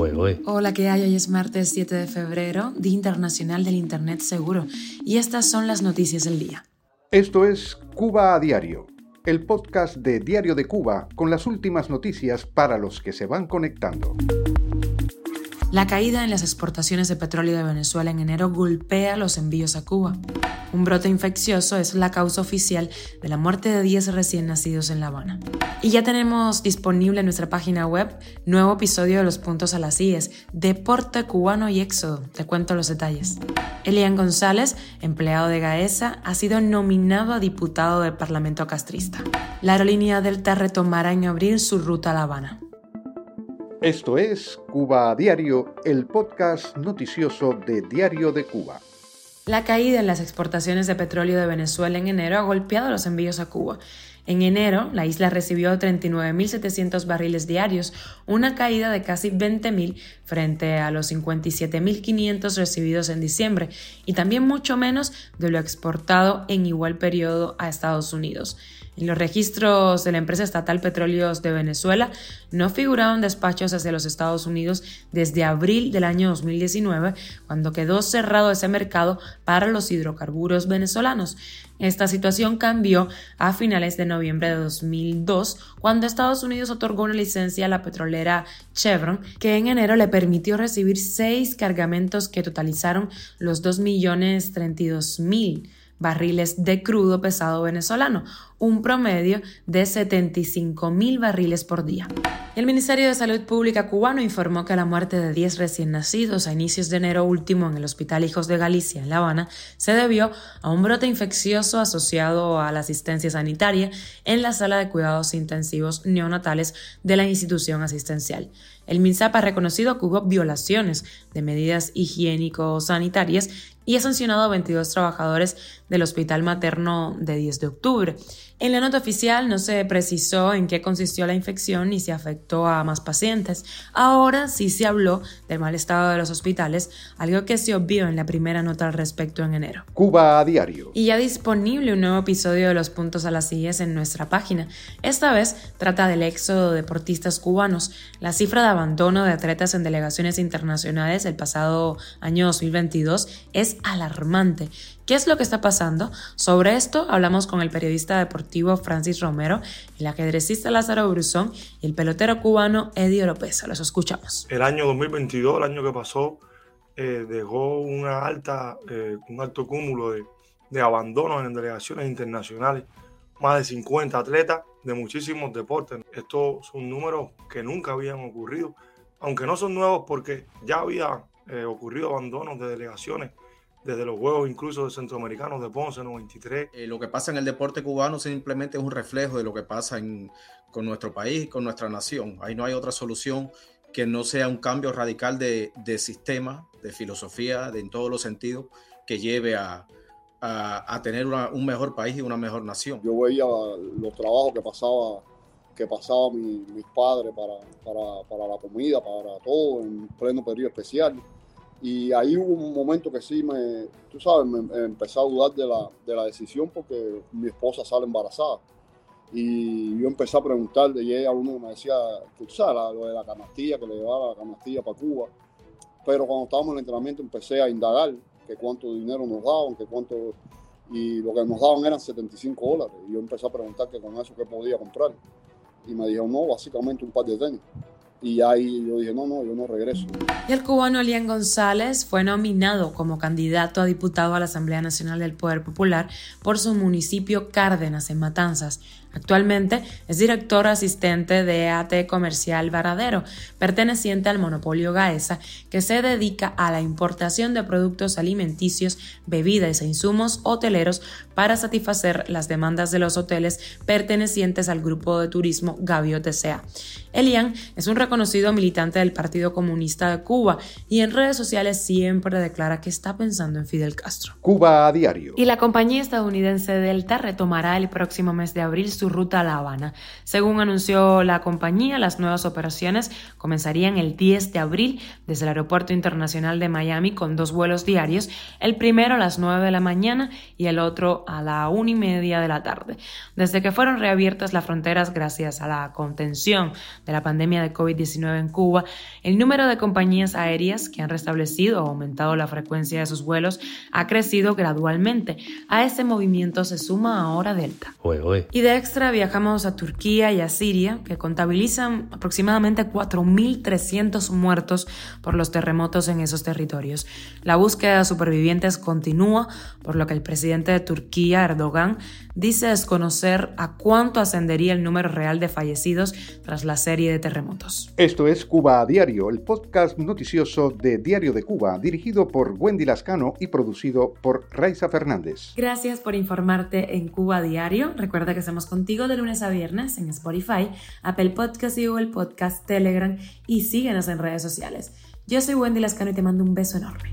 Hoy. Hola, ¿qué hay? Hoy es martes 7 de febrero, Día Internacional del Internet Seguro, y estas son las noticias del día. Esto es Cuba a Diario, el podcast de Diario de Cuba con las últimas noticias para los que se van conectando. La caída en las exportaciones de petróleo de Venezuela en enero golpea los envíos a Cuba. Un brote infeccioso es la causa oficial de la muerte de 10 recién nacidos en La Habana. Y ya tenemos disponible en nuestra página web nuevo episodio de Los Puntos a las IES, Deporte Cubano y Éxodo. Te cuento los detalles. Elian González, empleado de Gaesa, ha sido nominado a diputado del Parlamento castrista. La aerolínea Delta retomará en abril su ruta a La Habana. Esto es Cuba a Diario, el podcast noticioso de Diario de Cuba. La caída en las exportaciones de petróleo de Venezuela en enero ha golpeado los envíos a Cuba. En enero, la isla recibió 39.700 barriles diarios, una caída de casi 20.000 frente a los 57.500 recibidos en diciembre, y también mucho menos de lo exportado en igual periodo a Estados Unidos. En los registros de la empresa estatal Petróleos de Venezuela no figuraron despachos hacia los Estados Unidos desde abril del año 2019, cuando quedó cerrado ese mercado para los hidrocarburos venezolanos. Esta situación cambió a finales de noviembre de 2002, cuando Estados Unidos otorgó una licencia a la petrolera Chevron, que en enero le permitió recibir seis cargamentos que totalizaron los 2.032.000 barriles de crudo pesado venezolano, un promedio de 75 mil barriles por día. El Ministerio de Salud Pública cubano informó que la muerte de 10 recién nacidos a inicios de enero último en el Hospital Hijos de Galicia, en La Habana, se debió a un brote infeccioso asociado a la asistencia sanitaria en la sala de cuidados intensivos neonatales de la institución asistencial. El MINSAP ha reconocido que hubo violaciones de medidas higiénico-sanitarias y ha sancionado a 22 trabajadores del Hospital Materno de 10 de octubre. En la nota oficial no se precisó en qué consistió la infección ni si afectó a más pacientes. Ahora sí se habló del mal estado de los hospitales, algo que se obvió en la primera nota al respecto en enero. Cuba a diario. Y ya disponible un nuevo episodio de Los Puntos a las Sillas en nuestra página. Esta vez trata del éxodo de deportistas cubanos. La cifra de abandono de atletas en delegaciones internacionales el pasado año 2022 es alarmante ¿Qué es lo que está pasando? Sobre esto hablamos con el periodista deportivo Francis Romero, el ajedrecista Lázaro Brusón y el pelotero cubano Eddie López. Los escuchamos. El año 2022, el año que pasó, eh, dejó una alta, eh, un alto cúmulo de, de abandonos en delegaciones internacionales. Más de 50 atletas de muchísimos deportes. Estos son números que nunca habían ocurrido, aunque no son nuevos porque ya había eh, ocurrido abandonos de delegaciones desde los Juegos incluso de Centroamericanos de Ponce 93. Eh, lo que pasa en el deporte cubano simplemente es un reflejo de lo que pasa en, con nuestro país, con nuestra nación. Ahí no hay otra solución que no sea un cambio radical de, de sistema, de filosofía, de, en todos los sentidos, que lleve a, a, a tener una, un mejor país y una mejor nación. Yo veía los trabajos que pasaba que pasaba mi, mis padres para, para, para la comida, para todo, en pleno periodo especial y ahí hubo un momento que sí me, tú sabes, me, empecé a dudar de la, de la, decisión porque mi esposa sale embarazada. Y yo empecé a preguntarle y ella uno me decía, tú sabes, lo de la canastilla, que le llevaba la canastilla para Cuba. Pero cuando estábamos en el entrenamiento empecé a indagar que cuánto dinero nos daban, que cuánto... Y lo que nos daban eran 75 dólares. Y yo empecé a preguntar que con eso qué podía comprar. Y me dijeron, no, básicamente un par de tenis. Y ahí yo dije, no, no, yo no regreso. Y el cubano Elian González fue nominado como candidato a diputado a la Asamblea Nacional del Poder Popular por su municipio Cárdenas, en Matanzas. Actualmente es director asistente de AT Comercial Varadero, perteneciente al monopolio Gaesa, que se dedica a la importación de productos alimenticios, bebidas e insumos hoteleros para satisfacer las demandas de los hoteles pertenecientes al grupo de turismo Gavio TCA. Elian es un reconocido militante del Partido Comunista de Cuba y en redes sociales siempre declara que está pensando en Fidel Castro. Cuba a diario. Y la compañía estadounidense Delta retomará el próximo mes de abril su ruta a La Habana. Según anunció la compañía, las nuevas operaciones comenzarían el 10 de abril desde el Aeropuerto Internacional de Miami con dos vuelos diarios, el primero a las 9 de la mañana y el otro a la una y media de la tarde. Desde que fueron reabiertas las fronteras gracias a la contención de la pandemia de COVID-19 en Cuba, el número de compañías aéreas que han restablecido o aumentado la frecuencia de sus vuelos ha crecido gradualmente. A ese movimiento se suma ahora Delta. Y de viajamos a Turquía y a Siria, que contabilizan aproximadamente 4.300 muertos por los terremotos en esos territorios. La búsqueda de supervivientes continúa, por lo que el presidente de Turquía, Erdogan, dice desconocer a cuánto ascendería el número real de fallecidos tras la serie de terremotos. Esto es Cuba a Diario, el podcast noticioso de Diario de Cuba, dirigido por Wendy Lascano y producido por Raiza Fernández. Gracias por informarte en Cuba Diario. Recuerda que estamos contigo de lunes a viernes en Spotify, Apple Podcast y Google Podcast, Telegram y síguenos en redes sociales. Yo soy Wendy Lascano y te mando un beso enorme.